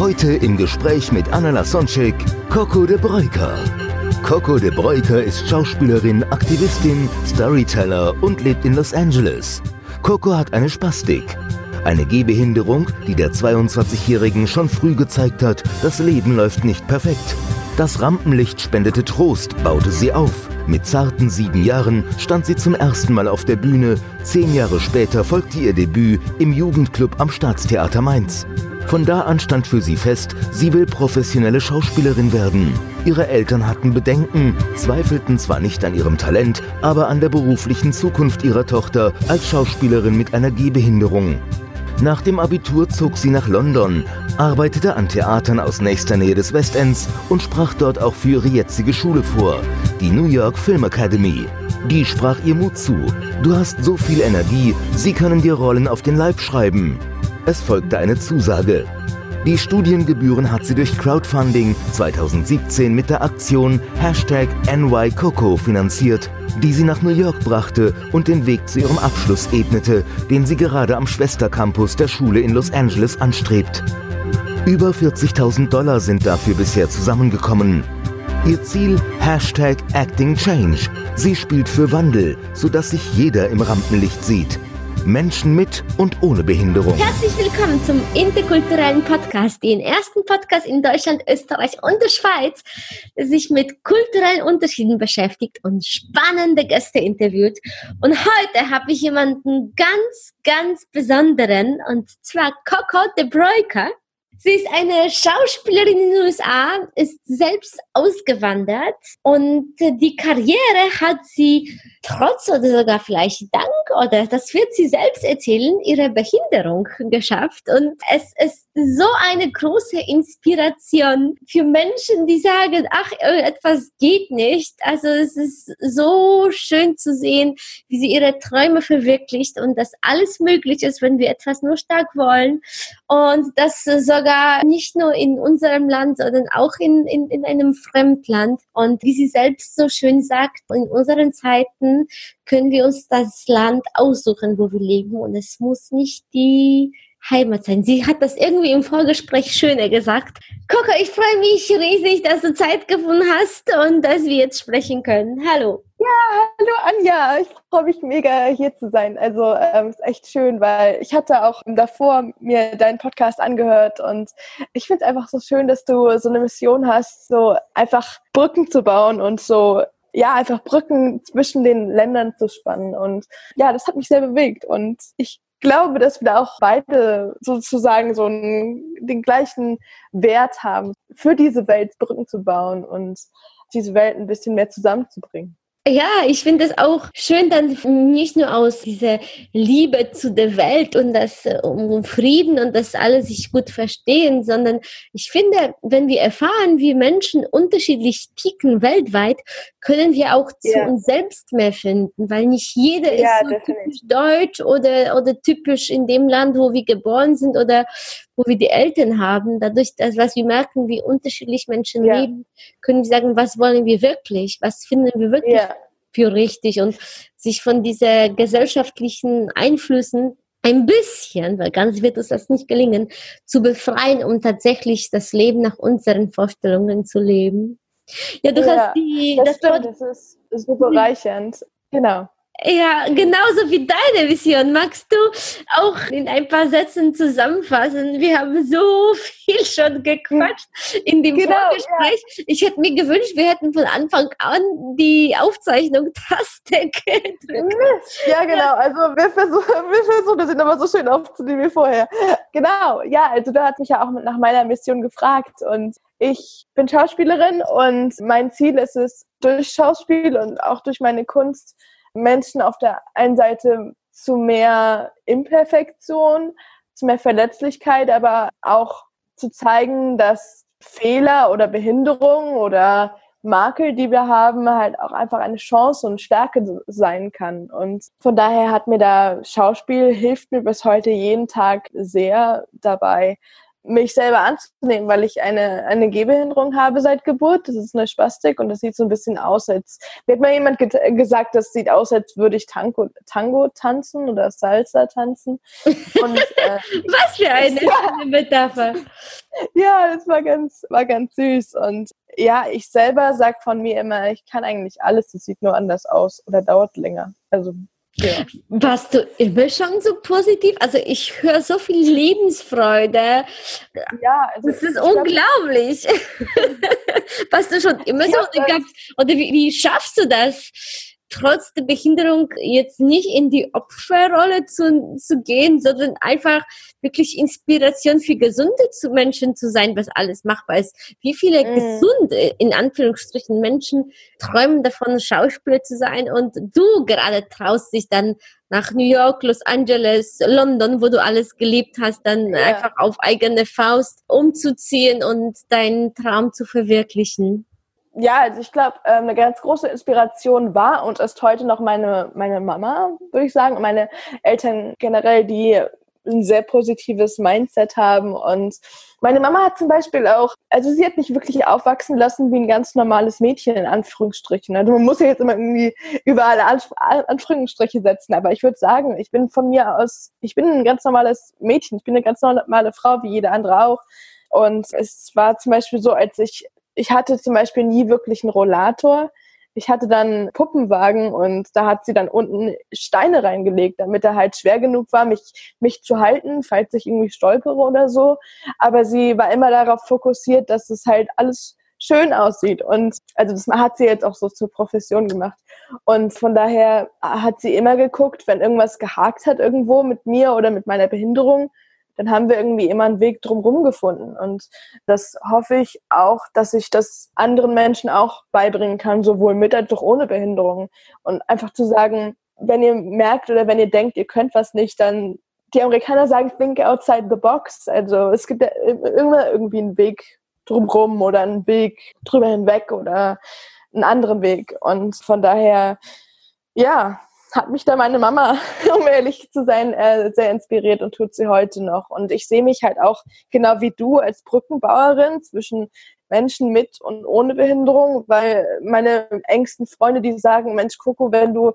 Heute im Gespräch mit Anna Lasonczek, Coco de Breuker. Coco de Breuker ist Schauspielerin, Aktivistin, Storyteller und lebt in Los Angeles. Coco hat eine Spastik. Eine Gehbehinderung, die der 22-Jährigen schon früh gezeigt hat, das Leben läuft nicht perfekt. Das Rampenlicht spendete Trost, baute sie auf. Mit zarten sieben Jahren stand sie zum ersten Mal auf der Bühne. Zehn Jahre später folgte ihr Debüt im Jugendclub am Staatstheater Mainz. Von da an stand für sie fest, sie will professionelle Schauspielerin werden. Ihre Eltern hatten Bedenken, zweifelten zwar nicht an ihrem Talent, aber an der beruflichen Zukunft ihrer Tochter als Schauspielerin mit einer Gehbehinderung. Nach dem Abitur zog sie nach London, arbeitete an Theatern aus nächster Nähe des Westends und sprach dort auch für ihre jetzige Schule vor, die New York Film Academy. Die sprach ihr Mut zu. Du hast so viel Energie, sie können dir Rollen auf den Leib schreiben. Es folgte eine Zusage. Die Studiengebühren hat sie durch Crowdfunding 2017 mit der Aktion Hashtag NYCoco finanziert, die sie nach New York brachte und den Weg zu ihrem Abschluss ebnete, den sie gerade am Schwestercampus der Schule in Los Angeles anstrebt. Über 40.000 Dollar sind dafür bisher zusammengekommen. Ihr Ziel Hashtag Acting Change. Sie spielt für Wandel, sodass sich jeder im Rampenlicht sieht. Menschen mit und ohne Behinderung. Herzlich willkommen zum interkulturellen Podcast, den ersten Podcast in Deutschland, Österreich und der Schweiz, der sich mit kulturellen Unterschieden beschäftigt und spannende Gäste interviewt. Und heute habe ich jemanden ganz, ganz besonderen, und zwar Coco de Bruyker. Sie ist eine Schauspielerin in den USA, ist selbst ausgewandert und die Karriere hat sie trotz oder sogar vielleicht dank oder das wird sie selbst erzählen, ihre Behinderung geschafft. Und es ist so eine große Inspiration für Menschen, die sagen, ach, etwas geht nicht. Also es ist so schön zu sehen, wie sie ihre Träume verwirklicht und dass alles möglich ist, wenn wir etwas nur stark wollen. Und das sogar nicht nur in unserem Land, sondern auch in, in, in einem Fremdland. Und wie sie selbst so schön sagt, in unseren Zeiten können wir uns das Land aussuchen, wo wir leben. Und es muss nicht die Heimat sein. Sie hat das irgendwie im Vorgespräch schöner gesagt. Coco, ich freue mich riesig, dass du Zeit gefunden hast und dass wir jetzt sprechen können. Hallo. Ja, hallo Anja. Ich freue mich mega hier zu sein. Also ähm, ist echt schön, weil ich hatte auch davor mir deinen Podcast angehört und ich finde es einfach so schön, dass du so eine Mission hast, so einfach Brücken zu bauen und so ja, einfach Brücken zwischen den Ländern zu spannen. Und ja, das hat mich sehr bewegt. Und ich glaube, dass wir da auch beide sozusagen so einen, den gleichen Wert haben, für diese Welt Brücken zu bauen und diese Welt ein bisschen mehr zusammenzubringen. Ja, ich finde es auch schön, dann nicht nur aus dieser Liebe zu der Welt und das um Frieden und dass alle sich gut verstehen, sondern ich finde, wenn wir erfahren, wie Menschen unterschiedlich ticken weltweit, können wir auch zu ja. uns selbst mehr finden, weil nicht jeder ja, ist so typisch deutsch oder, oder typisch in dem Land, wo wir geboren sind oder wo wir die Eltern haben. Dadurch, dass was wir merken, wie unterschiedlich Menschen ja. leben, können wir sagen, was wollen wir wirklich? Was finden wir wirklich ja. Für richtig? Und sich von dieser gesellschaftlichen Einflüssen ein bisschen, weil ganz wird uns das nicht gelingen, zu befreien, um tatsächlich das Leben nach unseren Vorstellungen zu leben. Ja, du ja, hast die. Das, das stimmt, das ist, ist so bereichernd. Genau. Ja, genauso wie deine Vision. Magst du auch in ein paar Sätzen zusammenfassen? Wir haben so viel schon gequatscht in dem genau, Vorgespräch. Ja. Ich hätte mir gewünscht, wir hätten von Anfang an die Aufzeichnung-Taste gedrückt. Ja, genau. Also wir versuchen, wir versuchen das immer so schön aufzunehmen wie vorher. Genau. Ja, also du hast mich ja auch nach meiner Mission gefragt und ich bin Schauspielerin und mein Ziel ist es, durch Schauspiel und auch durch meine Kunst Menschen auf der einen Seite zu mehr Imperfektion zu mehr Verletzlichkeit, aber auch zu zeigen, dass Fehler oder Behinderung oder Makel, die wir haben, halt auch einfach eine Chance und Stärke sein kann. Und von daher hat mir da Schauspiel hilft mir bis heute jeden Tag sehr dabei, mich selber anzunehmen, weil ich eine, eine Gehbehinderung habe seit Geburt. Das ist eine Spastik und das sieht so ein bisschen aus, als mir hat mal jemand ge gesagt, das sieht aus, als würde ich Tango, Tango tanzen oder Salsa tanzen. Und, äh, Was für eine ja, Metapher. Ja, das war ganz, war ganz süß. Und ja, ich selber sage von mir immer, ich kann eigentlich alles, das sieht nur anders aus oder dauert länger. Also ja. Warst du immer schon so positiv? Also ich höre so viel Lebensfreude. Ja, also das ist unglaublich. Warst du schon immer so? Oder wie, wie schaffst du das? Trotz der Behinderung jetzt nicht in die Opferrolle zu, zu gehen, sondern einfach wirklich Inspiration für gesunde Menschen zu sein, was alles machbar ist. Wie viele mm. gesunde, in Anführungsstrichen, Menschen träumen davon, Schauspieler zu sein und du gerade traust dich dann nach New York, Los Angeles, London, wo du alles gelebt hast, dann ja. einfach auf eigene Faust umzuziehen und deinen Traum zu verwirklichen ja, also ich glaube, ähm, eine ganz große Inspiration war und ist heute noch meine, meine Mama, würde ich sagen, und meine Eltern generell, die ein sehr positives Mindset haben. Und meine Mama hat zum Beispiel auch, also sie hat mich wirklich aufwachsen lassen wie ein ganz normales Mädchen, in Anführungsstrichen. Also man muss ja jetzt immer irgendwie überall Anführungsstriche setzen, aber ich würde sagen, ich bin von mir aus, ich bin ein ganz normales Mädchen, ich bin eine ganz normale Frau, wie jede andere auch. Und es war zum Beispiel so, als ich ich hatte zum Beispiel nie wirklich einen Rollator. Ich hatte dann Puppenwagen und da hat sie dann unten Steine reingelegt, damit er halt schwer genug war, mich, mich zu halten, falls ich irgendwie stolpere oder so. Aber sie war immer darauf fokussiert, dass es halt alles schön aussieht. Und also das hat sie jetzt auch so zur Profession gemacht. Und von daher hat sie immer geguckt, wenn irgendwas gehakt hat irgendwo mit mir oder mit meiner Behinderung, dann haben wir irgendwie immer einen Weg drumherum gefunden. Und das hoffe ich auch, dass ich das anderen Menschen auch beibringen kann, sowohl mit als auch ohne Behinderung. Und einfach zu sagen, wenn ihr merkt oder wenn ihr denkt, ihr könnt was nicht, dann die Amerikaner sagen, think outside the box. Also es gibt ja immer irgendwie einen Weg drumherum oder einen Weg drüber hinweg oder einen anderen Weg. Und von daher, ja, hat mich da meine Mama, um ehrlich zu sein, äh, sehr inspiriert und tut sie heute noch. Und ich sehe mich halt auch genau wie du als Brückenbauerin zwischen Menschen mit und ohne Behinderung, weil meine engsten Freunde, die sagen, Mensch, Coco, wenn du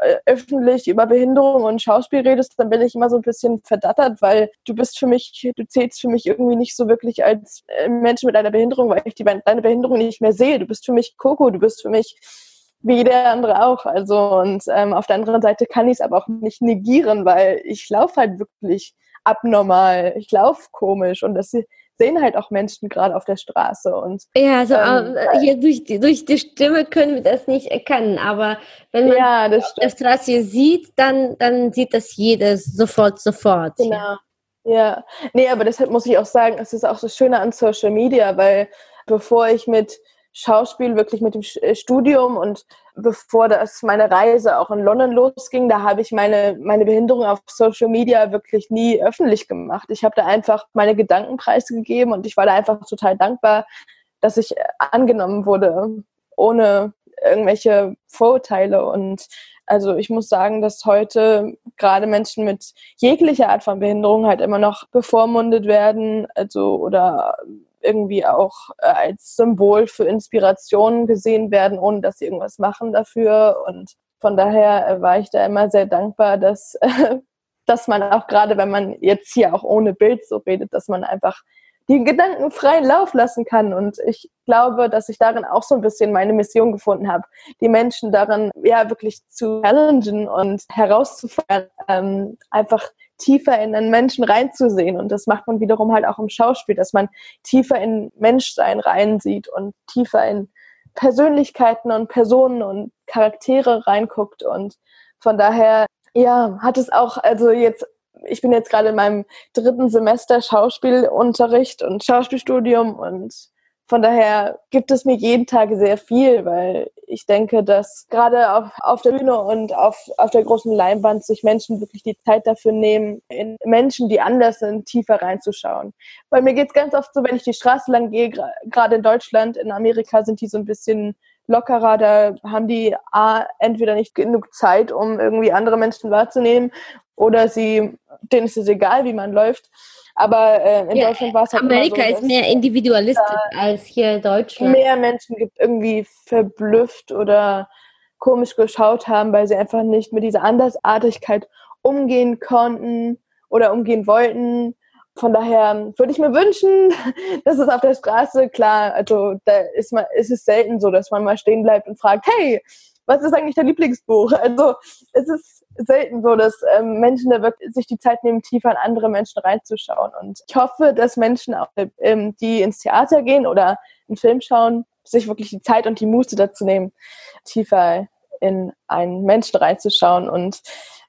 äh, öffentlich über Behinderung und Schauspiel redest, dann bin ich immer so ein bisschen verdattert, weil du bist für mich, du zählst für mich irgendwie nicht so wirklich als äh, Mensch mit einer Behinderung, weil ich die, deine Behinderung nicht mehr sehe. Du bist für mich Coco, du bist für mich wie jeder andere auch. Also und ähm, auf der anderen Seite kann ich es aber auch nicht negieren, weil ich laufe halt wirklich abnormal. Ich laufe komisch und das sehen halt auch Menschen gerade auf der Straße und ja, also ähm, äh, hier durch die, durch die Stimme können wir das nicht erkennen, aber wenn man ja, auf der Straße sieht, dann dann sieht das jeder sofort sofort. Genau. Ja, nee, aber deshalb muss ich auch sagen, es ist auch das Schöne an Social Media, weil bevor ich mit Schauspiel wirklich mit dem äh, Studium und bevor das meine Reise auch in London losging, da habe ich meine, meine Behinderung auf Social Media wirklich nie öffentlich gemacht. Ich habe da einfach meine Gedanken preisgegeben und ich war da einfach total dankbar, dass ich äh, angenommen wurde, ohne irgendwelche Vorurteile. Und also ich muss sagen, dass heute gerade Menschen mit jeglicher Art von Behinderung halt immer noch bevormundet werden, also oder irgendwie auch äh, als Symbol für Inspiration gesehen werden, ohne dass sie irgendwas machen dafür. Und von daher äh, war ich da immer sehr dankbar, dass, dass man auch gerade, wenn man jetzt hier auch ohne Bild so redet, dass man einfach die Gedanken freien Lauf lassen kann. Und ich glaube, dass ich darin auch so ein bisschen meine Mission gefunden habe, die Menschen darin ja wirklich zu challengen und herauszufordern, ähm, einfach tiefer in einen Menschen reinzusehen. Und das macht man wiederum halt auch im Schauspiel, dass man tiefer in Menschsein reinsieht und tiefer in Persönlichkeiten und Personen und Charaktere reinguckt. Und von daher, ja, hat es auch, also jetzt, ich bin jetzt gerade in meinem dritten Semester Schauspielunterricht und Schauspielstudium und von daher gibt es mir jeden Tag sehr viel, weil ich denke, dass gerade auf, auf der Bühne und auf, auf der großen Leinwand sich Menschen wirklich die Zeit dafür nehmen, in Menschen, die anders sind, tiefer reinzuschauen. Weil mir geht es ganz oft so, wenn ich die Straße lang gehe, gerade in Deutschland, in Amerika sind die so ein bisschen lockerer, da haben die A, entweder nicht genug Zeit, um irgendwie andere Menschen wahrzunehmen, oder sie, denen ist es egal, wie man läuft. Aber äh, in ja, Deutschland war es halt Amerika so, ist mehr individualistisch als hier Deutschland. Mehr Menschen gibt irgendwie verblüfft oder komisch geschaut haben, weil sie einfach nicht mit dieser Andersartigkeit umgehen konnten oder umgehen wollten. Von daher würde ich mir wünschen, dass es auf der Straße klar, also da ist man, ist es selten so, dass man mal stehen bleibt und fragt, hey, was ist eigentlich dein Lieblingsbuch? Also es ist selten so, dass ähm, Menschen da wirklich sich die Zeit nehmen, tiefer in andere Menschen reinzuschauen. Und ich hoffe, dass Menschen, auch, ähm, die ins Theater gehen oder einen Film schauen, sich wirklich die Zeit und die Muße dazu nehmen, tiefer in einen Menschen reinzuschauen. Und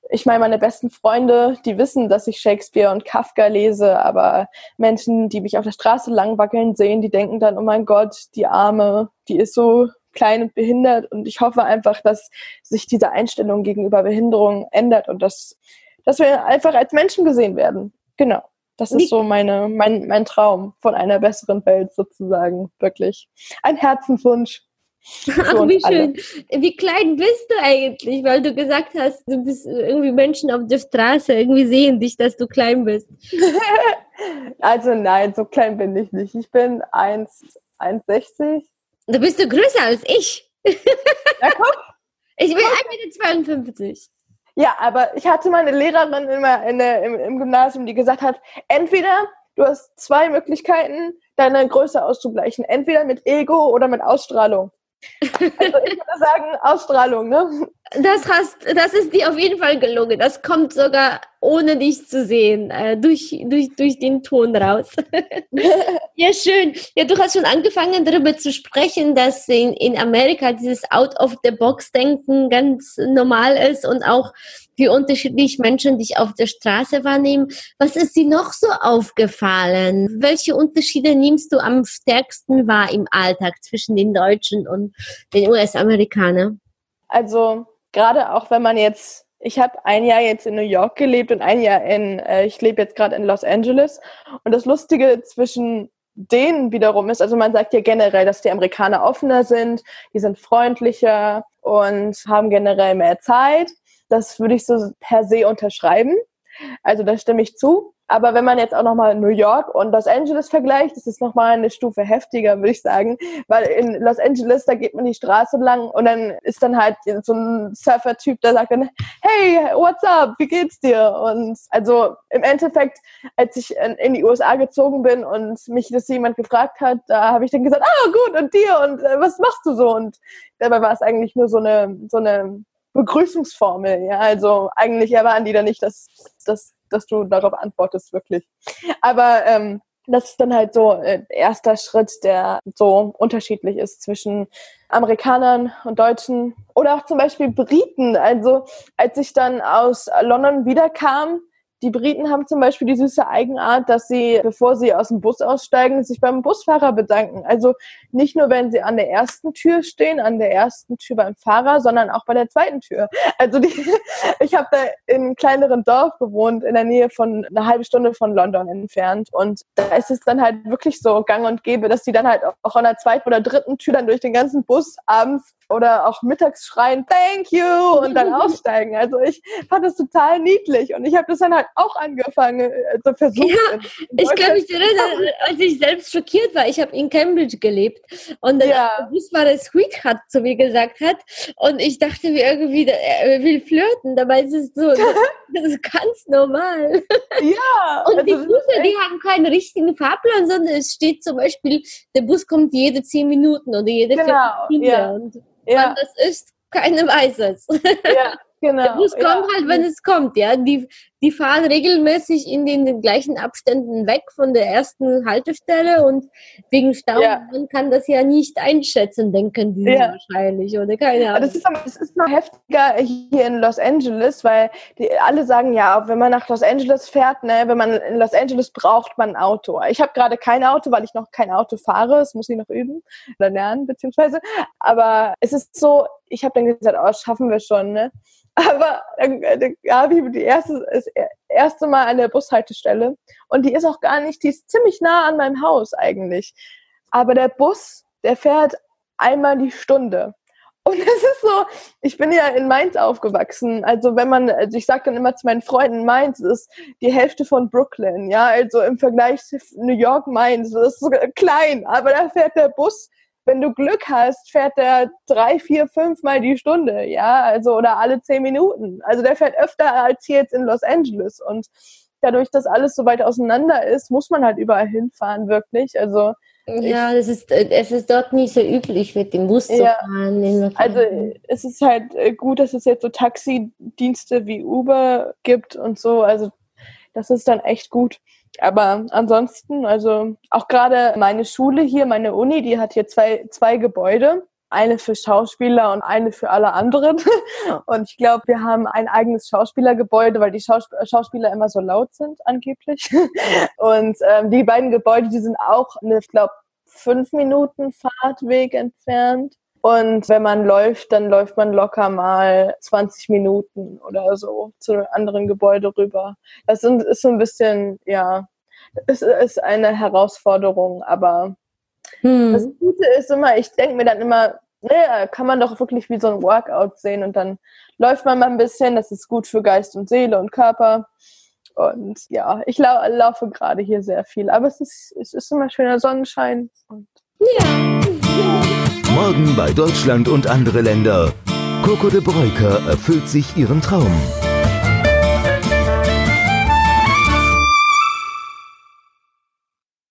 ich meine, meine besten Freunde, die wissen, dass ich Shakespeare und Kafka lese, aber Menschen, die mich auf der Straße langwackeln sehen, die denken dann, oh mein Gott, die Arme, die ist so klein und behindert. Und ich hoffe einfach, dass sich diese Einstellung gegenüber Behinderung ändert und dass, dass wir einfach als Menschen gesehen werden. Genau. Das ist so meine, mein, mein Traum von einer besseren Welt sozusagen, wirklich. Ein Herzenswunsch. Ach, wie schön. Alle. Wie klein bist du eigentlich? Weil du gesagt hast, du bist irgendwie Menschen auf der Straße irgendwie sehen dich, dass du klein bist. also nein, so klein bin ich nicht. Ich bin 1,60 da bist du größer als ich. Ja, guck. Ich bin 1,52 Meter. Ja, aber ich hatte meine Lehrerin immer in der, im, im Gymnasium, die gesagt hat, entweder du hast zwei Möglichkeiten, deine Größe auszugleichen. Entweder mit Ego oder mit Ausstrahlung. Also ich würde sagen, Ausstrahlung, ne? Das, hast, das ist dir auf jeden Fall gelungen. Das kommt sogar ohne dich zu sehen, äh, durch, durch, durch den Ton raus. ja, schön. Ja, du hast schon angefangen darüber zu sprechen, dass in, in Amerika dieses Out-of-the-Box-Denken ganz normal ist und auch wie unterschiedlich Menschen dich auf der Straße wahrnehmen. Was ist dir noch so aufgefallen? Welche Unterschiede nimmst du am stärksten wahr im Alltag zwischen den Deutschen und den US-Amerikanern? Also gerade auch wenn man jetzt, ich habe ein Jahr jetzt in New York gelebt und ein Jahr in, äh, ich lebe jetzt gerade in Los Angeles. Und das Lustige zwischen denen wiederum ist, also man sagt ja generell, dass die Amerikaner offener sind, die sind freundlicher und haben generell mehr Zeit. Das würde ich so per se unterschreiben. Also da stimme ich zu. Aber wenn man jetzt auch nochmal New York und Los Angeles vergleicht, ist es nochmal eine Stufe heftiger, würde ich sagen. Weil in Los Angeles, da geht man die Straße lang und dann ist dann halt so ein Surfer-Typ, der sagt dann, hey, what's up, wie geht's dir? Und also im Endeffekt, als ich in die USA gezogen bin und mich das jemand gefragt hat, da habe ich dann gesagt, ah, gut, und dir? Und äh, was machst du so? Und dabei war es eigentlich nur so eine, so eine Begrüßungsformel. Ja, also eigentlich erwarten die da nicht, dass, dass, dass du darauf antwortest, wirklich. Aber ähm, das ist dann halt so äh, erster Schritt, der so unterschiedlich ist zwischen Amerikanern und Deutschen oder auch zum Beispiel Briten. Also als ich dann aus London wiederkam, die Briten haben zum Beispiel die süße Eigenart, dass sie, bevor sie aus dem Bus aussteigen, sich beim Busfahrer bedanken. Also nicht nur, wenn sie an der ersten Tür stehen, an der ersten Tür beim Fahrer, sondern auch bei der zweiten Tür. Also die, ich habe da in einem kleineren Dorf gewohnt, in der Nähe von einer halben Stunde von London entfernt. Und da ist es dann halt wirklich so gang und gäbe, dass die dann halt auch an der zweiten oder dritten Tür dann durch den ganzen Bus abends oder auch mittags schreien, thank you, und dann aussteigen. Also ich fand das total niedlich und ich habe das dann halt auch angefangen, also versucht. Ja, ich kann mich erinnern, als ich selbst schockiert war, ich habe in Cambridge gelebt und dann ja. der Busfahrer Sweetheart zu mir gesagt hat und ich dachte mir irgendwie, er will flirten, dabei ist es so, das ist ganz normal. Ja. Und also die Busse, die haben keinen richtigen Fahrplan, sondern es steht zum Beispiel, der Bus kommt jede zehn Minuten oder jede genau, Minuten. Ja. Ja. Und das ist keine weiß es. Ja, genau. Bus kommt ja. halt, wenn es kommt, ja. Die, die fahren regelmäßig in den, den, gleichen Abständen weg von der ersten Haltestelle und wegen Stau, ja. man kann das ja nicht einschätzen, denken die ja. wahrscheinlich, oder keine Ahnung. Das ist, das ist noch heftiger hier in Los Angeles, weil die, alle sagen ja, wenn man nach Los Angeles fährt, ne, wenn man in Los Angeles braucht man ein Auto. Ich habe gerade kein Auto, weil ich noch kein Auto fahre, das muss ich noch üben oder lernen, beziehungsweise, aber es ist so, ich habe dann gesagt, oh, das schaffen wir schon, ne? Aber dann, dann habe ich die erste, das erste Mal an der Bushaltestelle und die ist auch gar nicht, die ist ziemlich nah an meinem Haus eigentlich. Aber der Bus, der fährt einmal die Stunde. Und es ist so, ich bin ja in Mainz aufgewachsen. Also wenn man, also ich sage dann immer zu meinen Freunden, Mainz ist die Hälfte von Brooklyn, ja, also im Vergleich zu New York, Mainz, ist so klein, aber da fährt der Bus wenn du Glück hast, fährt der drei, vier, fünf Mal die Stunde, ja, also oder alle zehn Minuten. Also der fährt öfter als hier jetzt in Los Angeles und dadurch, dass alles so weit auseinander ist, muss man halt überall hinfahren, wirklich. Also ja, es ist, es ist dort nicht so üblich, mit dem Bus ja, zu fahren. Also es ist halt äh, gut, dass es jetzt so Taxidienste wie Uber gibt und so. Also das ist dann echt gut. Aber ansonsten, also auch gerade meine Schule hier, meine Uni, die hat hier zwei, zwei Gebäude. Eine für Schauspieler und eine für alle anderen. Und ich glaube, wir haben ein eigenes Schauspielergebäude, weil die Schaus Schauspieler immer so laut sind, angeblich. Und ähm, die beiden Gebäude, die sind auch, eine, ich glaube, fünf Minuten Fahrtweg entfernt. Und wenn man läuft, dann läuft man locker mal 20 Minuten oder so zu einem anderen Gebäude rüber. Das ist so ein bisschen, ja, es ist eine Herausforderung, aber hm. das Gute ist immer, ich denke mir dann immer, naja, kann man doch wirklich wie so ein Workout sehen und dann läuft man mal ein bisschen, das ist gut für Geist und Seele und Körper. Und ja, ich lau laufe gerade hier sehr viel, aber es ist, es ist immer schöner Sonnenschein. Und ja. Morgen bei Deutschland und andere Länder. Coco de Breuker erfüllt sich ihren Traum.